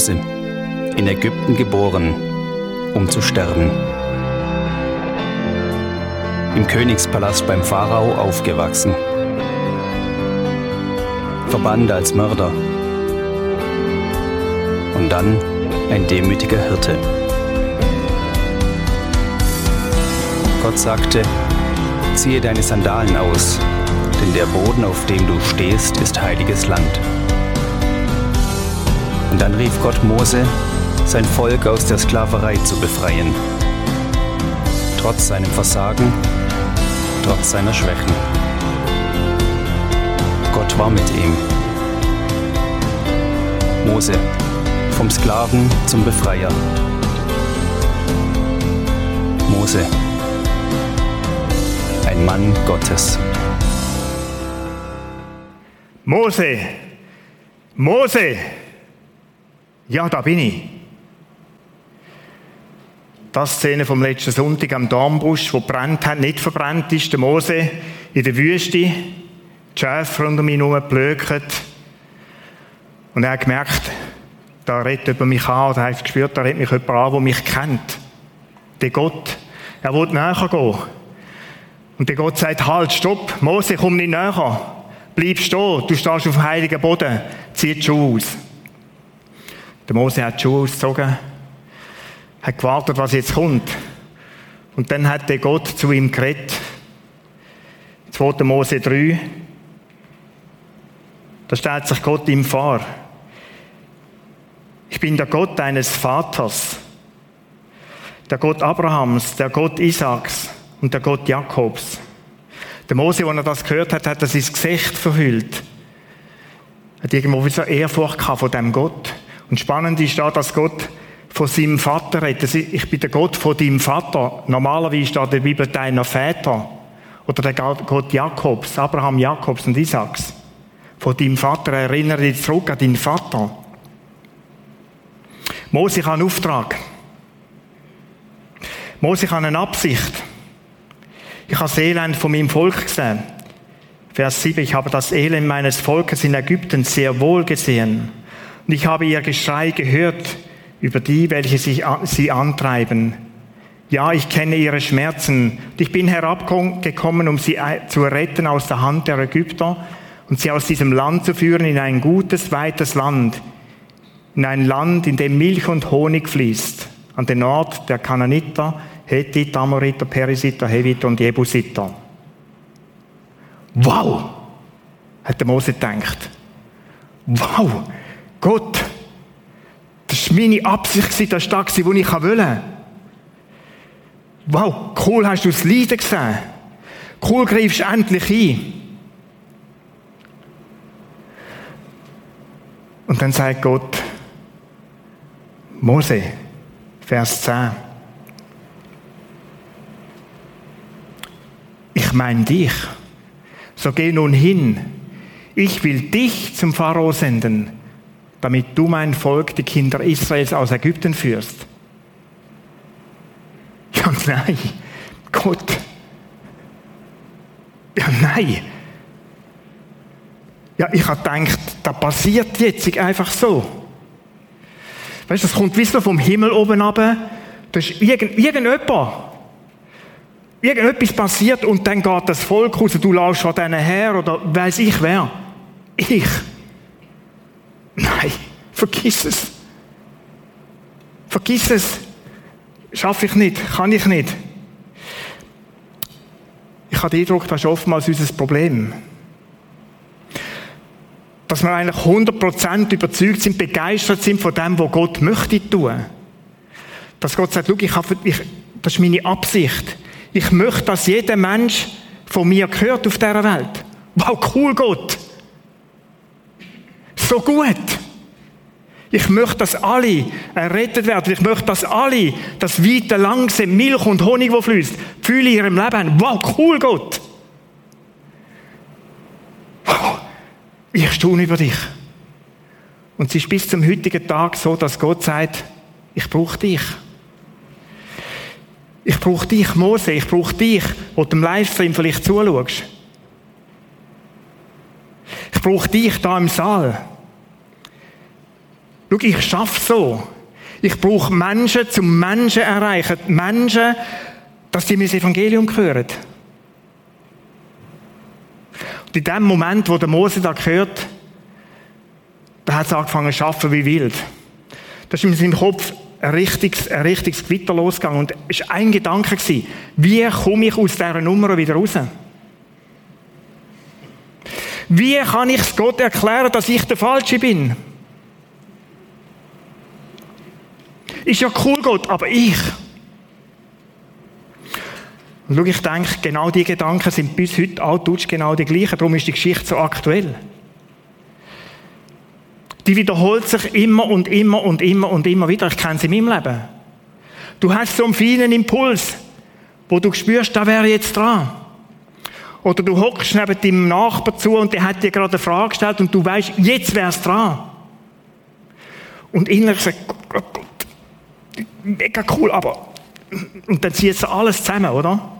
Mose, in Ägypten geboren, um zu sterben. Im Königspalast beim Pharao aufgewachsen. Verbannt als Mörder. Und dann ein demütiger Hirte. Gott sagte, ziehe deine Sandalen aus, denn der Boden, auf dem du stehst, ist heiliges Land. Und dann rief Gott Mose, sein Volk aus der Sklaverei zu befreien. Trotz seinem Versagen, trotz seiner Schwächen. Gott war mit ihm. Mose, vom Sklaven zum Befreier. Mose, ein Mann Gottes. Mose, Mose, ja, da bin ich. Das Szene vom letzten Sonntag am Dornbusch, wo brennt hat, nicht verbrannt ist, der Mose in der Wüste, die Schäfer unter mir herum blöken. Und er hat gemerkt, da redet jemand mich an, oder er hat gespürt, da redet mich jemand an, der mich kennt. Der Gott. Er wollte näher gehen. Und der Gott sagt, halt, stopp, Mose, komm nicht näher. Bleib stehen, du stehst auf heiligen Boden, zieh die Schuhe aus. Der Mose hat die Schuhe ausgezogen, hat gewartet, was jetzt kommt. Und dann hat der Gott zu ihm geredet. 2. Mose 3. Da stellt sich Gott ihm vor. Ich bin der Gott deines Vaters, der Gott Abrahams, der Gott Isaaks und der Gott Jakobs. Der Mose, als er das gehört hat, hat er sein Gesicht verhüllt. Er hat irgendwo wie so Ehrfurcht von dem Gott. Und spannend ist da, dass Gott von seinem Vater redet. Ich bin der Gott von deinem Vater. Normalerweise steht in der Bibel deiner Väter. Oder der Gott Jakobs, Abraham, Jakobs und Isaaks. Von deinem Vater erinnere dich zurück an deinen Vater. Mose, habe einen Auftrag. Mose, habe eine Absicht. Ich habe das Elend von meinem Volk gesehen. Vers 7, ich habe das Elend meines Volkes in Ägypten sehr wohl gesehen. Und ich habe ihr Geschrei gehört über die, welche sich, sie antreiben. Ja, ich kenne ihre Schmerzen. Und ich bin herabgekommen, um sie zu retten aus der Hand der Ägypter und sie aus diesem Land zu führen in ein gutes, weites Land. In ein Land, in dem Milch und Honig fließt. An den Ort der Kananiter, Hethiter, Amoriter, Perisiter, Heviter und Jebusiter. Wow! Hat der Mose gedacht. Wow! Gott, das war meine Absicht, das war das, was ich wollte. Wow, cool hast du das Leiden gesehen. Cool greifst du endlich ein. Und dann sagt Gott, Mose, Vers 10. Ich meine dich. So geh nun hin. Ich will dich zum Pharao senden damit du mein Volk, die Kinder Israels aus Ägypten führst. Ja, nein, Gott. Ja, nein. Ja, ich habe gedacht, das passiert jetzt einfach so. Weißt du, das kommt wie vom Himmel oben runter. Da ist irgend, irgendjemand. Irgendetwas passiert und dann geht das Volk raus, du laufst von denen her oder weiß ich wer. Ich. Nein, vergiss es. Vergiss es. Schaffe ich nicht, kann ich nicht. Ich habe den Eindruck, das ist oftmals unser Problem. Dass wir eigentlich 100% überzeugt sind, begeistert sind von dem, was Gott möchte tun. Dass Gott sagt, ich habe, ich, das ist meine Absicht. Ich möchte, dass jeder Mensch von mir gehört auf dieser Welt. Wow, cool Gott so gut. Ich möchte, dass alle errettet werden. Ich möchte, dass alle das weite, langsam Milch und Honig, wo fließt, fühle in ihrem Leben haben. Wow, cool, Gott. Ich staune über dich. Und es ist bis zum heutigen Tag so, dass Gott sagt, ich brauche dich. Ich brauche dich, Mose. Ich brauche dich, wo du im Livestream vielleicht zuschaust. Ich brauche dich da im Saal. Schau, ich schaffe so. Ich brauche Menschen zum Menschen erreichen. Menschen, dass die mir das Evangelium hören. Und in dem Moment, wo der Mose da gehört, da hat es angefangen zu arbeiten wie wild. Das ist in seinem Kopf ein richtiges, ein richtiges Gewitter losgegangen. Und es war ein Gedanke, gewesen, wie komme ich aus dieser Nummer wieder raus? Wie kann ich es Gott erklären, dass ich der Falsche bin? Ist ja cool, Gott, aber ich. Und schau, ich denke, genau die Gedanken sind bis heute altdeutsch genau die gleichen. Darum ist die Geschichte so aktuell. Die wiederholt sich immer und immer und immer und immer wieder. Ich kenne sie in meinem Leben. Du hast so einen feinen Impuls, wo du spürst, da wäre jetzt dran. Oder du hockst neben deinem Nachbar zu und der hat dir gerade eine Frage gestellt und du weißt, jetzt wäre es dran. Und innerlich sagt, Gott, Gott, mega cool, aber und dann zieht es alles zusammen, oder?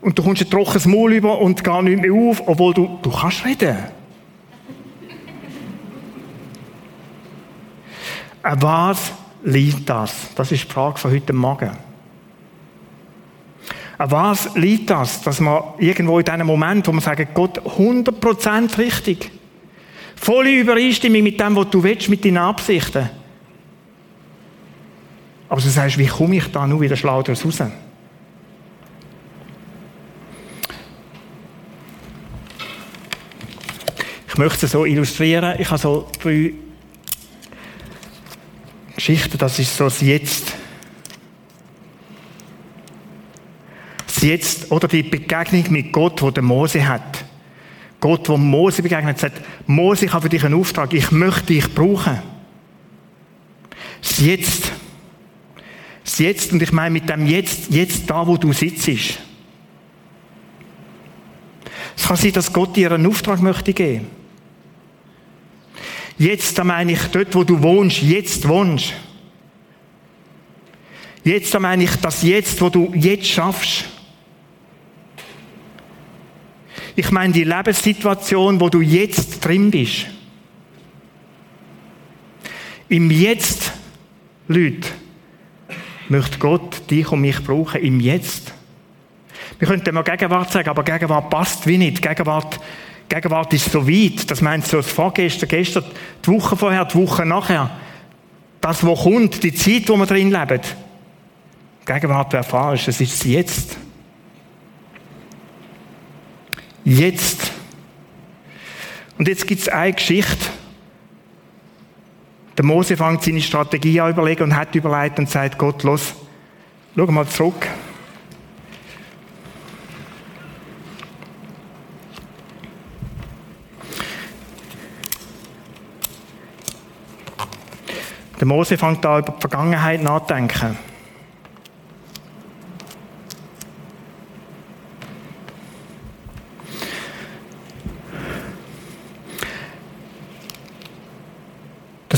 Und du kommst ein trockenes Maul über und gar nicht mehr auf, obwohl du, du kannst reden. An was liegt das? Das ist die Frage von heute Morgen. An was liegt das, dass man irgendwo in diesem Moment, wo man sagt, Gott 100% richtig, volle Übereinstimmung mit dem, was du willst, mit deinen Absichten. Aber du sagst, wie komme ich da nur wieder schlau daraus raus? Ich möchte es so illustrieren. Ich habe so drei Geschichten. Das ist so das Jetzt. Das Jetzt oder die Begegnung mit Gott, wo der Mose hat. Gott, wo Mose begegnet, sagt, Mose, ich habe für dich einen Auftrag. Ich möchte dich brauchen. Das Jetzt. Das Jetzt, und ich meine mit dem Jetzt, jetzt da, wo du sitzt. Es kann sein, dass Gott dir einen Auftrag möchte geben. Jetzt, da meine ich dort, wo du wohnst, jetzt wohnst. Jetzt, da meine ich das Jetzt, wo du jetzt schaffst. Ich meine die Lebenssituation, wo du jetzt drin bist. Im Jetzt, Leute, möchte Gott dich und mich brauchen im Jetzt. Wir könnten mal Gegenwart sagen, aber Gegenwart passt wie nicht. Gegenwart, Gegenwart ist so weit. Das meint so das Vorgestern, gestern, die Woche vorher, die Woche nachher. Das, was kommt, die Zeit, wo wir drin leben. Gegenwart wäre falsch, es ist jetzt. Jetzt. Und jetzt gibt es eine Geschichte, der Mose fängt seine Strategie an überlegen und hat überlegt und sagt Gott, los, schau mal zurück. Der Mose fängt da über die Vergangenheit nachzudenken.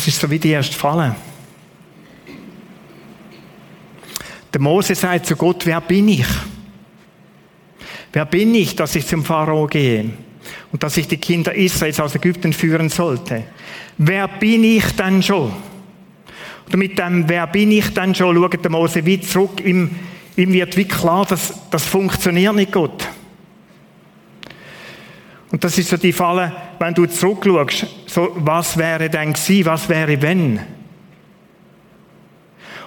Das ist so wie die erste Falle. Der Mose sagt zu Gott, wer bin ich? Wer bin ich, dass ich zum Pharao gehe und dass ich die Kinder Israels aus Ägypten führen sollte? Wer bin ich denn schon? Und mit dem Wer bin ich denn schon, schaut der Mose weit zurück. Ihm, ihm wird wie klar, dass das funktioniert nicht Gott. Und das ist so die Falle, wenn du zurückschaust, so, was wäre denn gewesen, was wäre wenn?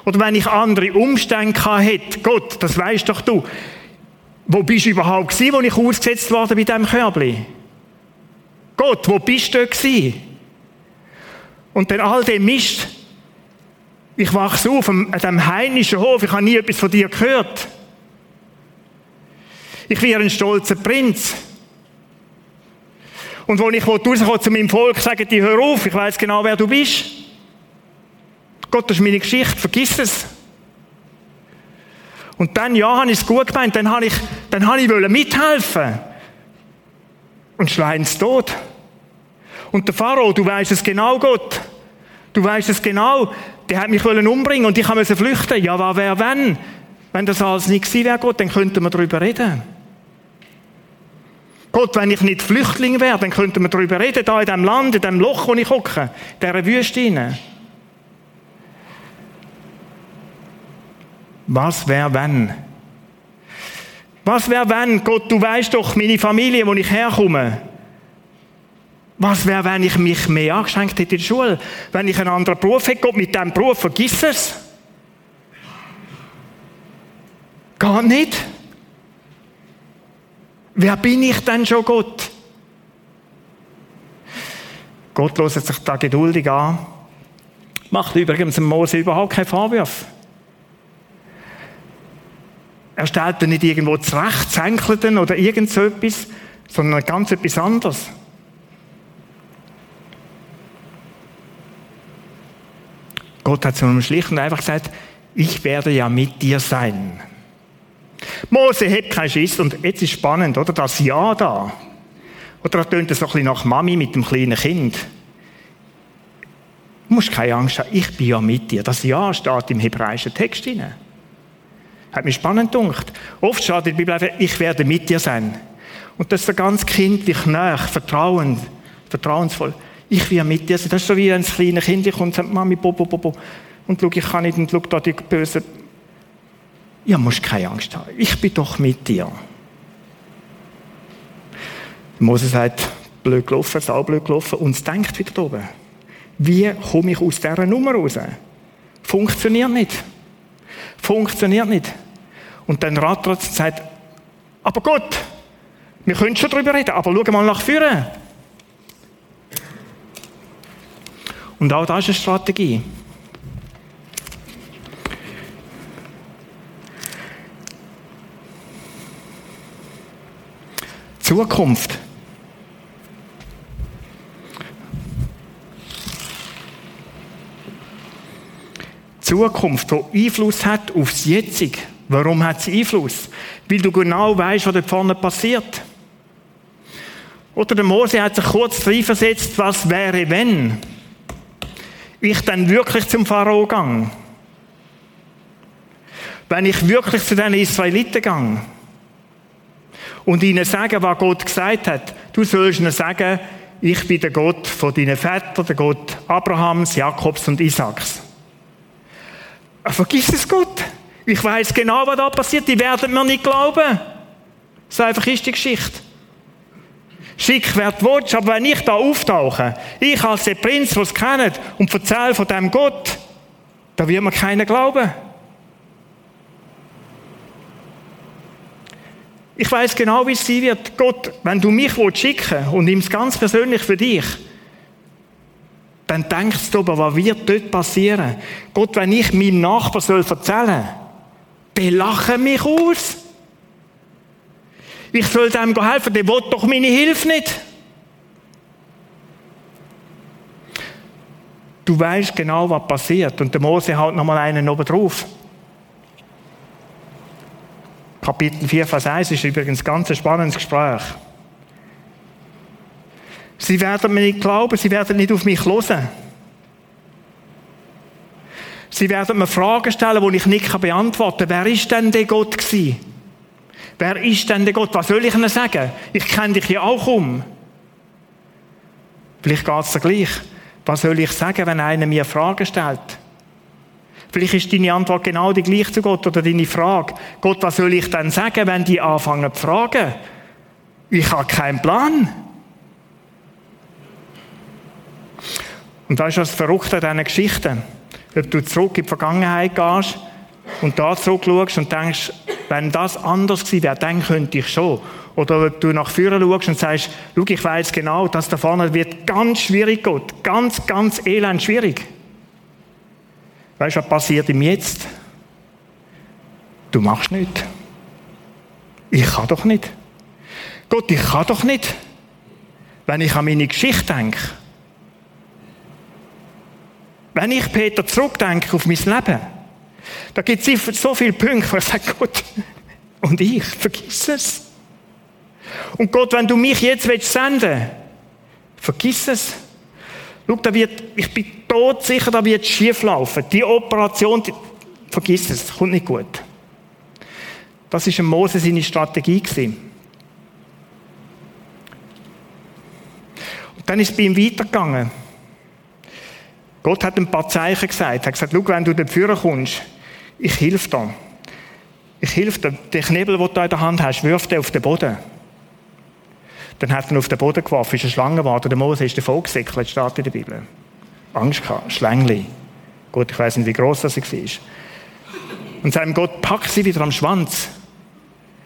Oder wenn ich andere Umstände hätte, Gott, das weißt doch du, wo bist du überhaupt gewesen, wo ich ausgesetzt wurde bei diesem Körbli? Gott, wo bist du gewesen? Und dann all dem Mist, ich wachse auf an diesem heidnischen Hof, ich habe nie etwas von dir gehört. Ich wäre ein stolzer Prinz. Und wo ich rauskomme zu meinem Volk, sage die, hör auf, ich weiß genau, wer du bist. Gott, das ist meine Geschichte, vergiss es. Und dann, ja, habe ich es gut gemeint, dann habe ich, dann habe ich mithelfen. Und schleien es tot. Und der Pharao, du weißt es genau, Gott. Du weißt es genau. Der hat mich umbringen und ich musste flüchten. Ja, was wäre wenn? Wenn das alles nicht gewesen wäre, Gott, dann könnten wir darüber reden. Gott, wenn ich nicht Flüchtling wäre, dann könnten wir darüber reden, da in diesem Land, in diesem Loch, wo ich hocke, dieser Wüste hinein. Was wäre, wenn? Was wäre, wenn, Gott, du weißt doch, meine Familie, wo ich herkomme, was wäre, wenn ich mich mehr angeschenkt hätte in der Schule? Wenn ich einen anderen Beruf hätte, Gott, mit diesem Beruf vergiss es. Gar nicht. Wer bin ich denn schon, Gott? Gott hört sich da geduldig an. Macht übrigens dem Mose überhaupt keinen Vorwurf. Er stellt nicht irgendwo zurecht, zänkelten oder irgend so etwas, sondern ganz etwas anderes. Gott hat zu einem schlicht und einfach gesagt, ich werde ja mit dir sein. Mose hat keinen Schiss und jetzt ist spannend, oder? Das Ja da. Oder er tönt so ein bisschen nach Mami mit dem kleinen Kind. Du musst keine Angst haben, ich bin ja mit dir. Das Ja steht im hebräischen Text drin. Hat mich spannend gedacht. Oft steht in der Bibel ich werde mit dir sein. Und das ist so ganz kindlich, nah, vertrauend, vertrauensvoll. Ich will mit dir sein. Das ist so wie ein kleines Kind kommt und sagt, Mami, bo, bo, bo, bo. Und schau, ich kann nicht, und schau da die böse. Ja, musst keine Angst haben. Ich bin doch mit dir. Mose sagt, blöd gelaufen, sau blöd gelaufen, und es denkt wieder oben. Wie komme ich aus dieser Nummer raus? Funktioniert nicht. Funktioniert nicht. Und dann rattert es und sagt, aber Gott, wir können schon darüber reden, aber schau mal nach vorne. Und auch das ist eine Strategie. Zukunft. Zukunft, die Einfluss hat aufs Jetzige. Warum hat sie Einfluss? Weil du genau weißt, was da vorne passiert. Oder der Mose hat sich kurz versetzt, was wäre, wenn ich dann wirklich zum Pharao gang. Wenn ich wirklich zu den Israeliten gang und ihnen sage, was Gott gesagt hat, du sollst ihnen sagen, ich bin der Gott von deinen Vätern, der Gott Abrahams, Jakobs und Isaaks. Vergiss es Gott. Ich weiß genau, was da passiert. Die werden mir nicht glauben. So einfach ist die Geschichte. Schick, wer du willst, aber wenn ich da auftauche, ich als der Prinz, der es kennt, und erzähle von dem Gott, da wird mir keiner glauben. Ich weiß genau, wie es sein wird. Gott, wenn du mich schicken willst, und ihm es ganz persönlich für dich, dann denkst du aber, was wird dort passieren? Gott, wenn ich meinem Nachbar soll erzählen soll, die lachen mich aus. Ich soll dem helfen, der will doch meine Hilfe nicht. Du weißt genau, was passiert. Und der Mose haut nochmal einen oben drauf. Kapitel 4, Vers 1 ist übrigens ein ganz spannendes Gespräch. Sie werden mir nicht glauben, sie werden nicht auf mich hören. Sie werden mir Fragen stellen, die ich nicht beantworten kann. Wer ist denn der Gott gewesen? Wer ist denn der Gott? Was soll ich ihnen sagen? Ich kenne dich ja auch um. Vielleicht geht es dir gleich. Was soll ich sagen, wenn einer mir Fragen stellt? Vielleicht ist deine Antwort genau die gleiche zu Gott oder deine Frage. Gott, was soll ich denn sagen, wenn die anfangen zu fragen? Ich habe keinen Plan. Und das ist das Verrückte an diesen Geschichten. Ob du zurück in die Vergangenheit gehst und da zurückschaust und denkst, wenn das anders gewesen wäre, dann könnte ich schon. Oder ob du nach vorne schaust und sagst, schau, ich weiß genau, dass da vorne wird ganz schwierig Gott. Ganz, ganz elend schwierig. Weißt du, was passiert im Jetzt? Du machst nicht. Ich kann doch nicht. Gott, ich kann doch nicht. Wenn ich an meine Geschichte denke, wenn ich, Peter, zurückdenke auf mein Leben, da gibt es so viele Punkte, wo ich sage, Gott, und ich, vergiss es. Und Gott, wenn du mich jetzt senden willst, vergiss es. Schau, da wird, ich bin tot sicher, da wird schief laufen. Die Operation, die, vergiss es, kommt nicht gut. Das ist Mose seine Strategie gewesen. Und dann ist es bei ihm weitergegangen. Gott hat ein paar Zeichen gesagt. Er hat gesagt, schau, wenn du dafür kommst, ich helfe dir. ich hilf dir, den Knebel, den du in der Hand hast, wirf den auf den Boden. Dann hat er ihn auf den Boden geworfen, ist eine Schlange geworden, der Mose ist davon gesäckelt, steht in der Bibel. Angst gehabt, Schlängli. Gut, ich weiß nicht, wie groß das war. Und sagt Gott, pack sie wieder am Schwanz,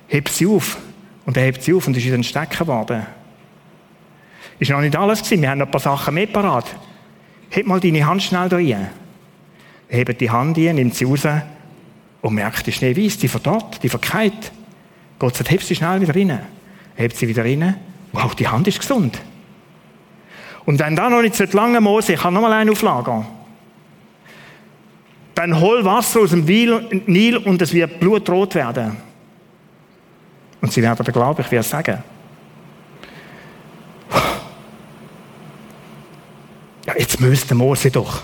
heb sie auf. Und er hebt sie auf und ist in den Stecken geworden. Ist noch nicht alles gewesen, wir haben noch ein paar Sachen mehr parat. Heb mal deine Hand schnell da rein. Hebt die Hand ein, nimmt sie raus und merkt, die Schnee weiss, die verdorrt, die verkeilt. Gott sagt, heb sie schnell wieder rein. Hebt sie wieder rein. Wow, die Hand ist gesund. Und wenn da noch nicht so lange Mose, ich kann noch mal einen auflagern. Dann hol Wasser aus dem Nil und es wird blutrot werden. Und sie werden glauben, ich werde es sagen. Ja, jetzt müsste Mose doch.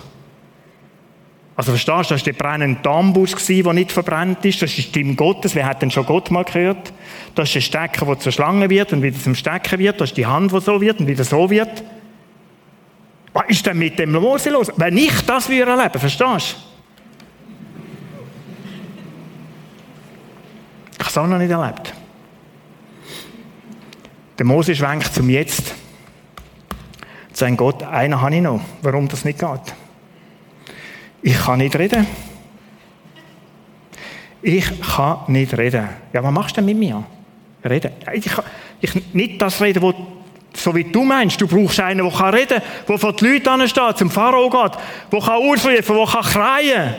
Also verstehst du, das war der brennende Dammbus, der nicht verbrannt ist. Das ist die Stimme Gottes. Wer hat denn schon Gott mal gehört? Das ist der Stecker, der zur Schlange wird und wieder zum Stecken wird. Das ist die Hand, die so wird und wieder so wird. Was ist denn mit dem Mose los? Wenn ich das würde erleben, verstehst du? Ich habe es auch noch nicht erlebt. Der Mose schwenkt zum Jetzt. Sein Gott, einer habe ich noch. Warum das nicht geht? Ich kann nicht reden. Ich kann nicht reden. Ja, was machst du denn mit mir? Reden. Ich kann, ich, nicht das reden, wo, so wie du meinst. Du brauchst einen, der kann reden, der vor die Leute ansteht, zum Pharao geht, der kann ausrufen, der kann schreien.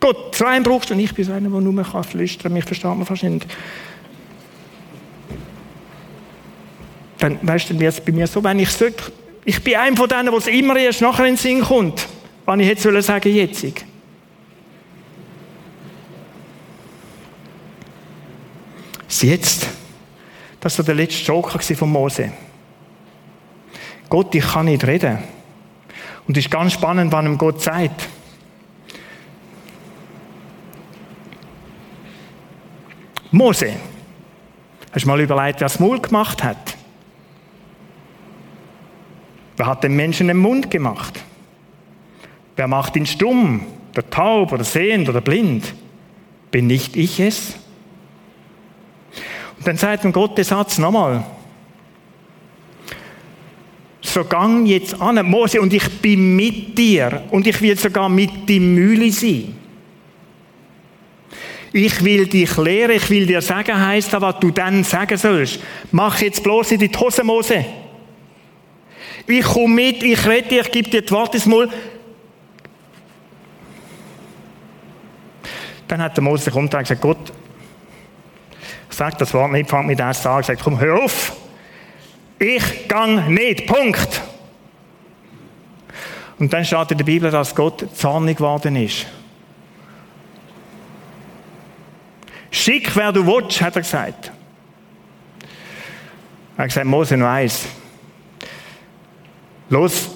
Gott, so einen brauchst du. Und ich bin so einer, der nur kann flüstern. Mich versteht man fast nicht. Dann, weißt du, wird es bei mir so, wenn ich sage, ich bin einer von denen, der immer erst nachher in den Sinn kommt. Was ich jetzt sagen jetzt. Das Jetzt, das war der letzte Joker von Mose. Gott, ich kann nicht reden. Und es ist ganz spannend, was ihm Gott sagt. Mose, hast du mal überlegt, wer das Maul gemacht hat? Wer hat den Menschen den Mund gemacht? Wer macht ihn stumm, oder taub, oder sehend, oder blind? Bin nicht ich es? Und dann sagt ihm Gott den Satz nochmal. So gang jetzt an, Mose, und ich bin mit dir, und ich will sogar mit die Mühle sein. Ich will dich lehren, ich will dir sagen, heisst das, was du dann sagen sollst. Mach jetzt bloß in die Hose, Mose. Ich komme mit, ich rede dir, ich gebe dir die Worte mal. Dann hat der Mose sich umgedreht und gesagt, Gott, sag das Wort nicht, fang mit das an. Sagt, komm, hör auf. Ich gang nicht. Punkt. Und dann steht in der Bibel, dass Gott zornig geworden ist. Schick, wer du willst, hat er gesagt. Er hat gesagt, Mose, nur eins. Los,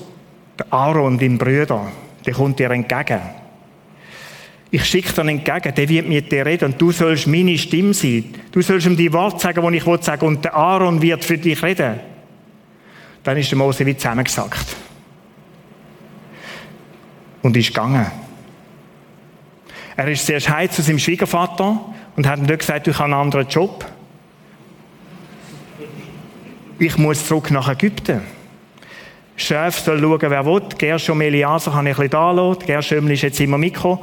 der Aaron, dein Bruder, der kommt dir entgegen. Ich schicke dir entgegen, der wird mit dir reden und du sollst meine Stimme sein. Du sollst ihm die Worte sagen, die ich will sagen und der Aaron wird für dich reden. Dann ist der Mose wie zusammengesackt. Und ist gegangen. Er ist zuerst heim zu seinem Schwiegervater und hat ihm dort gesagt, ich habe einen anderen Job. Ich muss zurück nach Ägypten. Chef soll schauen, wer will. Gershom Eliaser kann ich ein bisschen da lassen. Gershom ist jetzt immer mitgekommen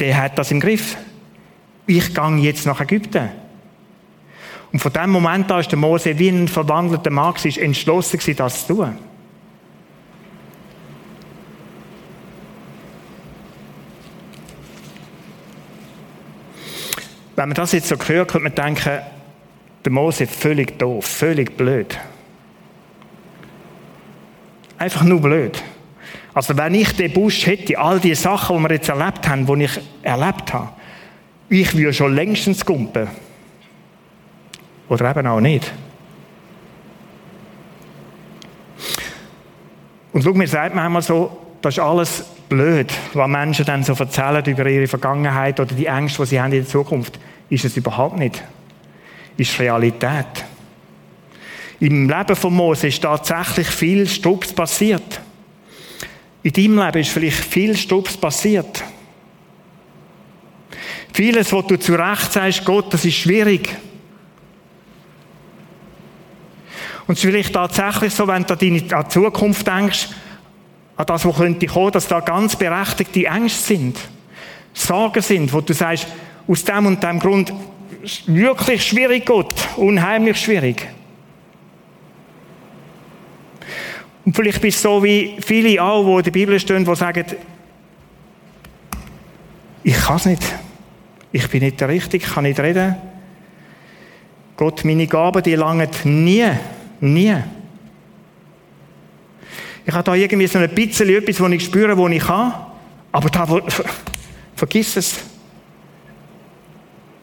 der hat das im Griff. Ich gehe jetzt nach Ägypten. Und von dem Moment an ist der Mose wie ein verwandelter Mann, ist entschlossen das zu tun. Wenn man das jetzt so hört, könnte man denken, der Mose ist völlig doof, völlig blöd. Einfach nur blöd. Also wenn ich den Busch hätte, all die Sachen, die wir jetzt erlebt haben, die ich erlebt habe, ich würde schon längstens gumpen. Oder eben auch nicht. Und schau, mir sagt manchmal so, das ist alles blöd, was Menschen dann so erzählen über ihre Vergangenheit oder die Ängste, die sie haben in der Zukunft. Ist es überhaupt nicht. Ist Realität. Im Leben von Mose ist tatsächlich viel Strubs passiert. In deinem Leben ist vielleicht viel Stups passiert. Vieles, was du zu Recht sagst, Gott, das ist schwierig. Und es ist vielleicht tatsächlich so, wenn du an die Zukunft denkst, an das, was könnte kommen, dass da ganz berechtigte Ängste sind, Sorgen sind, wo du sagst, aus dem und dem Grund wirklich schwierig, Gott, unheimlich schwierig. Und vielleicht bist du so wie viele auch, die in der Bibel stehen, die sagen, ich kann es nicht. Ich bin nicht der Richtige, ich kann nicht reden. Gott, meine Gaben, die langen nie, nie. Ich habe da irgendwie so ein bisschen etwas, wo ich spüre, wo ich kann. Aber da, wo, vergiss es.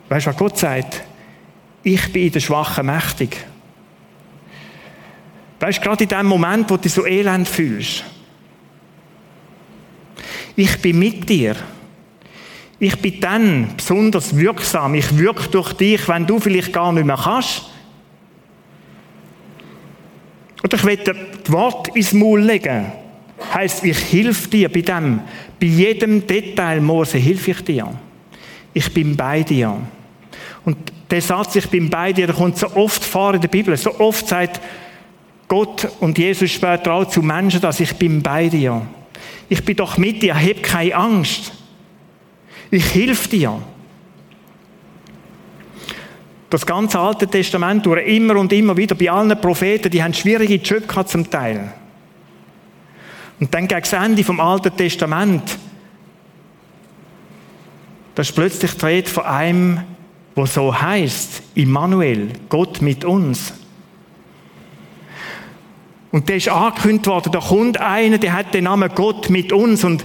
Weißt du, was Gott sagt? Ich bin in der Schwachen mächtig. Weißt du, gerade in dem Moment, wo du dich so elend fühlst. Ich bin mit dir. Ich bin dann besonders wirksam. Ich wirke durch dich, wenn du vielleicht gar nicht mehr kannst. Oder ich will das Wort ins Maul legen. Heißt, ich helfe dir bei dem. Bei jedem Detail, Mose, helfe ich dir. Ich bin bei dir. Und der Satz, ich bin bei dir, der kommt so oft vor in der Bibel. So oft sagt Gott und Jesus später auch zu Menschen, dass ich bin bei dir. Ich bin doch mit dir, hab keine Angst. Ich helfe dir. Das ganze Alte Testament durch immer und immer wieder bei allen Propheten, die haben schwierige Jobs zum Teil. Und dann gegen das Ende vom Alten Testament, da ist plötzlich die Rede von einem, wo so heißt, Immanuel, Gott mit uns. Und der ist angekündigt worden, da kommt einer, der hat den Namen Gott mit uns und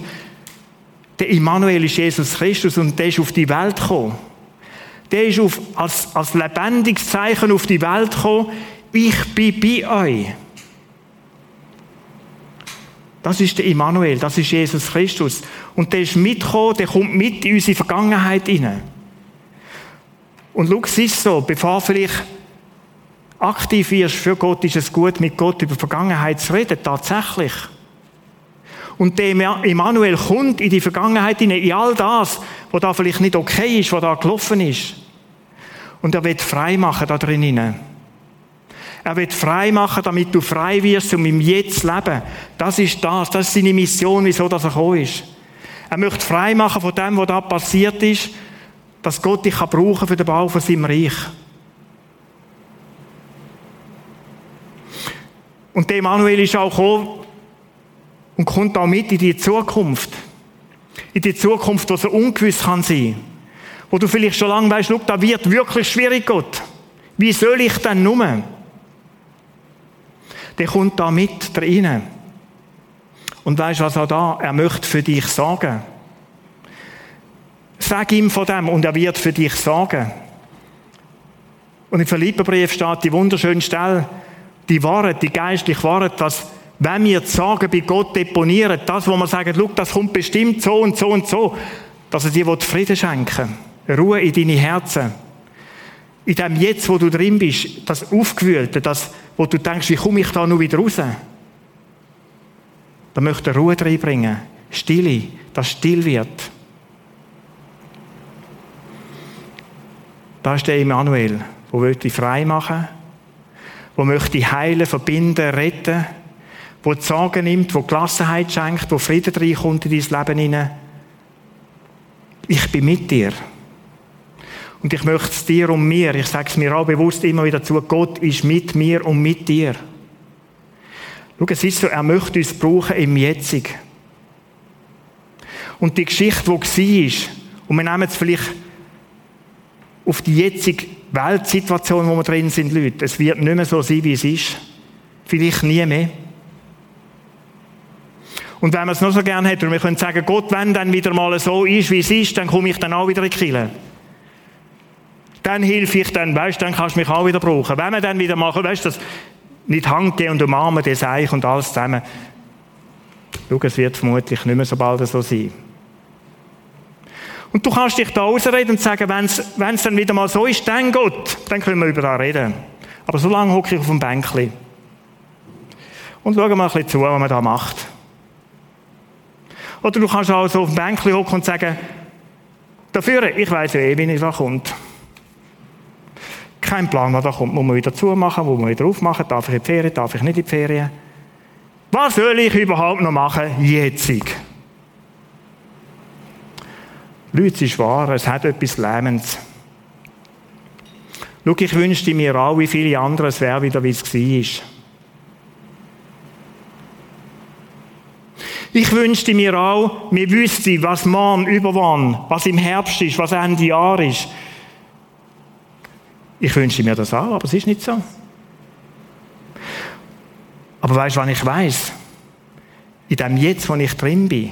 der Immanuel ist Jesus Christus und der ist auf die Welt gekommen. Der ist auf, als, als lebendiges Zeichen auf die Welt gekommen. Ich bin bei euch. Das ist der Immanuel, das ist Jesus Christus. Und der ist mitgekommen, der kommt mit in unsere Vergangenheit hinein. Und schau, es ist so, bevor vielleicht aktiv wirst für Gott, ist es gut, mit Gott über Vergangenheit zu reden, tatsächlich. Und der Immanuel kommt in die Vergangenheit hinein, in all das, was da vielleicht nicht okay ist, was da gelaufen ist. Und er wird frei machen da drinnen. Er wird frei machen, damit du frei wirst, um im Jetzt zu leben. Das ist das, das ist seine Mission, wieso das er gekommen ist. Er möchte frei machen von dem, was da passiert ist, dass Gott dich brauchen kann für den Bau von seinem Reich. Und der Emanuel ist auch gekommen und kommt auch mit in die Zukunft. In die Zukunft, die so ungewiss kann sein. Wo du vielleicht schon lange weißt, da wird wirklich schwierig, Gott. Wie soll ich denn nur? Der kommt da mit rein. Und weißt was er da? Er möchte für dich sagen. Sag ihm von dem und er wird für dich sagen. Und im Philipperbrief steht die wunderschöne Stelle, die Wahrheit, die geistliche Wahrheit, dass wenn wir die Sagen bei Gott deponieren, das, wo wir sagen, schau, das kommt bestimmt so und so und so, dass er dir Frieden schenken Ruhe in deine Herzen. In dem Jetzt, wo du drin bist, das Aufgewühlte, das, wo du denkst, wie komme ich da nur wieder raus? Da möchte er Ruhe reinbringen. Stille, dass still wird. Da ist der Emanuel, der dich frei machen wo möchte heilen, verbinden, retten, wo die Sorgen nimmt, wo Gelassenheit schenkt, wo Frieden reinkommt in dein Leben hinein. Ich bin mit dir. Und ich möchte es dir und mir, ich sage es mir auch bewusst immer wieder zu, Gott ist mit mir und mit dir. Schau, es ist so, er möchte uns brauchen im Jetzig. Und die Geschichte, die war, und wir nehmen es vielleicht auf die jetzige Weltsituation, wo wir drin sind, Leute. Es wird nicht mehr so sein, wie es ist. Vielleicht nie mehr. Und wenn man es noch so gerne hätte, und wir können sagen, Gott, wenn dann wieder mal so ist, wie es ist, dann komme ich dann auch wieder in die Kirche. Dann hilfe ich dann, weißt dann kannst du mich auch wieder brauchen. Wenn wir dann wieder machen, weißt du, das nicht Hand geben und umarmen, das Eich und alles zusammen. Schau, es wird vermutlich nicht mehr so bald so sein. Und du kannst dich da ausreden und sagen, wenn es dann wieder mal so ist, dann Gott, dann können wir über das reden. Aber so lange hocke ich auf dem Bänkchen. Und schau mal ein bisschen zu, was man da macht. Oder du kannst auch so auf dem Bänkchen hocken und sagen, Dafür, ich weiß ja eh, wie es da kommt. Kein Plan, was da kommt. Muss man wieder zumachen, muss man wieder aufmachen, darf ich in die Ferien, darf ich nicht in die Ferien. Was soll ich überhaupt noch machen, jetzig? Leute, es ist wahr, es hat etwas Lähmendes. Schau, ich wünschte mir auch, wie viele andere, es wäre wieder, wie es war. Ich wünschte mir auch, wir wüssten, was morgen, überwann, was im Herbst ist, was Ende Jahr ist. Ich wünschte mir das auch, aber es ist nicht so. Aber weißt du, was ich weiß? In dem Jetzt, wo ich drin bin,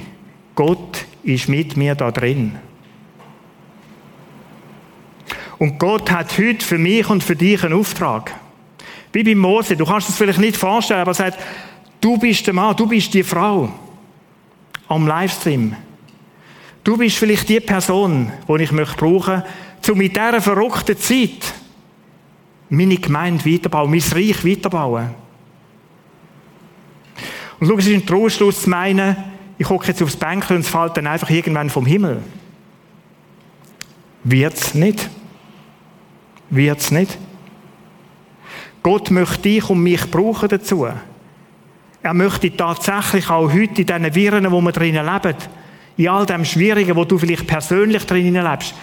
Gott ist mit mir da drin. Und Gott hat heute für mich und für dich einen Auftrag. Wie bei Mose, du kannst es vielleicht nicht vorstellen, aber er sagt, du bist der Mann, du bist die Frau am Livestream. Du bist vielleicht die Person, die ich möchte brauchen möchte, um mit dieser verrückten Zeit meine Gemeinde weiterbauen, mein Reich weiterbauen. Und schau, es ist ein Trostschluss zu meinen, ich gucke jetzt aufs Bänkchen und es fällt dann einfach irgendwann vom Himmel. Wird's nicht. Wird's nicht. Gott möchte dich und mich brauchen dazu. Er möchte tatsächlich auch heute in diesen Viren, wo wir drinnen leben, in all dem Schwierigen, wo du vielleicht persönlich drinnen lebst,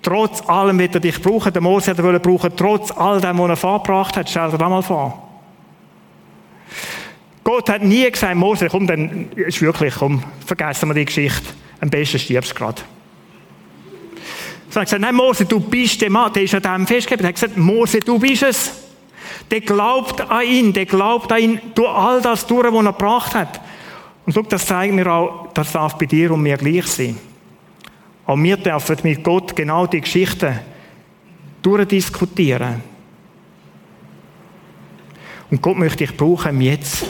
trotz allem wird er dich brauchen. Der Mose hat er brauchen, trotz all dem, was er vorgebracht hat. Stell dir das mal vor. Gott hat nie gesagt, Mose, komm, dann ist wirklich, komm, vergessen wir die Geschichte. Am besten stirbst du gerade. Er hat gesagt, nein, Mose, du bist der Mann, der ist an dem festgehalten. Er hat gesagt, Mose, du bist es. Der glaubt an ihn, der glaubt an ihn, durch all das durch, was er gebracht hat. Und schau, das zeigt mir auch, das darf bei dir und mir gleich sein. Auch wir dürfen mit Gott genau die Geschichten durchdiskutieren. Und Gott möchte ich brauchen jetzt.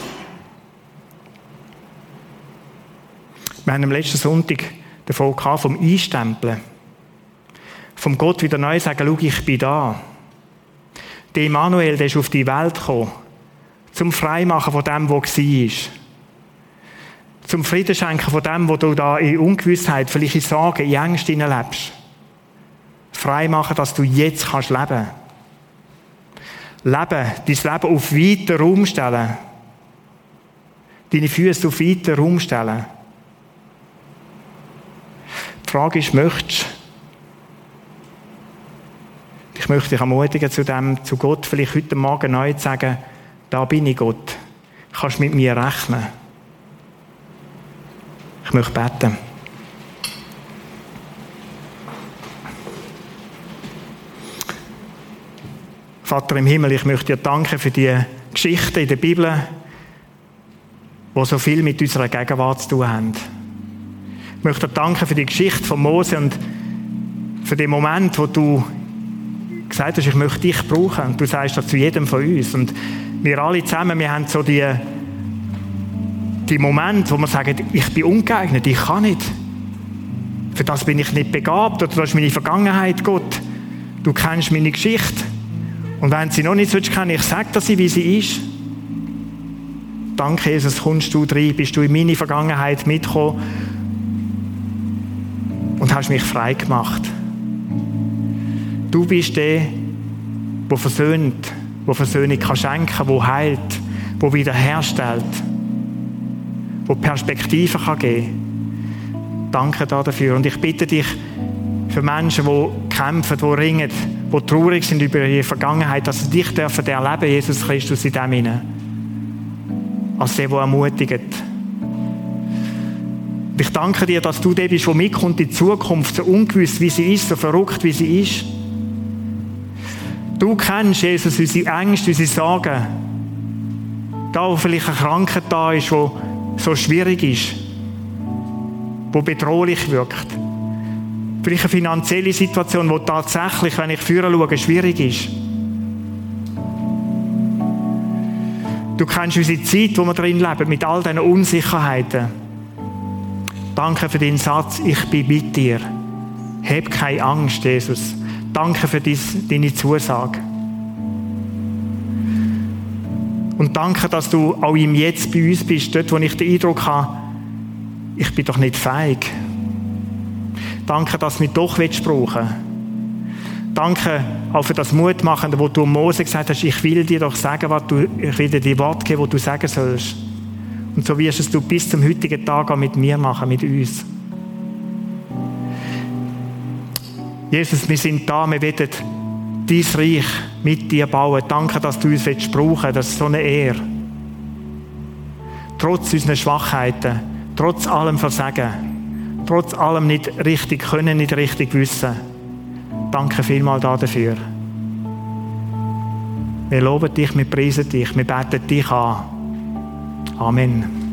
Wir haben am letzten Sonntag davon gehabt, vom Einstempeln. Vom Gott wieder neu sagen, schau, ich bin da der Emanuel, der ist auf die Welt gekommen, zum Freimachen von dem, was war. Zum Frieden schenken von dem, wo du da in Ungewissheit, vielleicht in Sorgen, in Ängste lebst. Freimachen, dass du jetzt kannst leben. Leben, dein Leben auf weiter Raum stellen. Deine Füße auf weiter Raum stellen. Die Frage ist, möchtest du ich möchte dich ermutigen, zu dem, zu Gott vielleicht heute Morgen neu zu sagen, da bin ich Gott. Kannst mit mir rechnen. Ich möchte beten. Vater im Himmel, ich möchte dir danken für die Geschichten in der Bibel, die so viel mit unserer Gegenwart zu tun haben. Ich möchte dir danken für die Geschichte von Mose und für den Moment, wo du gesagt hast, ich möchte dich brauchen. Und du sagst das zu jedem von uns. Und wir alle zusammen, wir haben so die, die Momente, wo wir sagen, ich bin ungeeignet, ich kann nicht. Für das bin ich nicht begabt oder das ist meine Vergangenheit, Gott. Du kennst meine Geschichte. Und wenn sie noch nicht so kennen, ich sage sie, wie sie ist. Danke, Jesus, kommst du rein, bist du in meine Vergangenheit mitgekommen und hast mich frei gemacht. Du bist der, der versöhnt, der Versöhnung kann schenken, der heilt, der wiederherstellt, der Perspektiven kann geben. Danke dafür. Und ich bitte dich für Menschen, die kämpfen, die ringen, die traurig sind über ihre Vergangenheit, dass sie dich dürfen Jesus Christus, in dem hinein. Als der, der ermutigt. Ich danke dir, dass du der bist, der mitkommt in die Zukunft, so ungewiss, wie sie ist, so verrückt, wie sie ist. Du kennst, Jesus, unsere Ängste, unsere Sorgen. Da, wo vielleicht eine Krankheit da ist, die so schwierig ist, die bedrohlich wirkt. Vielleicht eine finanzielle Situation, die tatsächlich, wenn ich führen schaue, schwierig ist. Du kennst unsere Zeit, wo wir drin leben, mit all diesen Unsicherheiten. Danke für den Satz, ich bin mit dir. Hab keine Angst, Jesus. Danke für deine Zusage. Und danke, dass du auch im Jetzt bei uns bist, dort, wo ich den Eindruck habe, ich bin doch nicht feig. Danke, dass du mich doch brauchen willst. Danke auch für das Mutmachende, wo du Mose gesagt hast, ich will dir doch sagen, was du, ich will dir die Worte geben, die du sagen sollst. Und so wirst es du bis zum heutigen Tag auch mit mir machen, mit uns. Jesus, wir sind da, wir wollen dein Reich mit dir bauen. Danke, dass du uns brauchen willst. Das ist so eine Ehre. Trotz unserer Schwachheiten, trotz allem Versagen, trotz allem nicht richtig können, nicht richtig wissen. Danke vielmals dafür. Wir loben dich, wir preisen dich, wir beten dich an. Amen.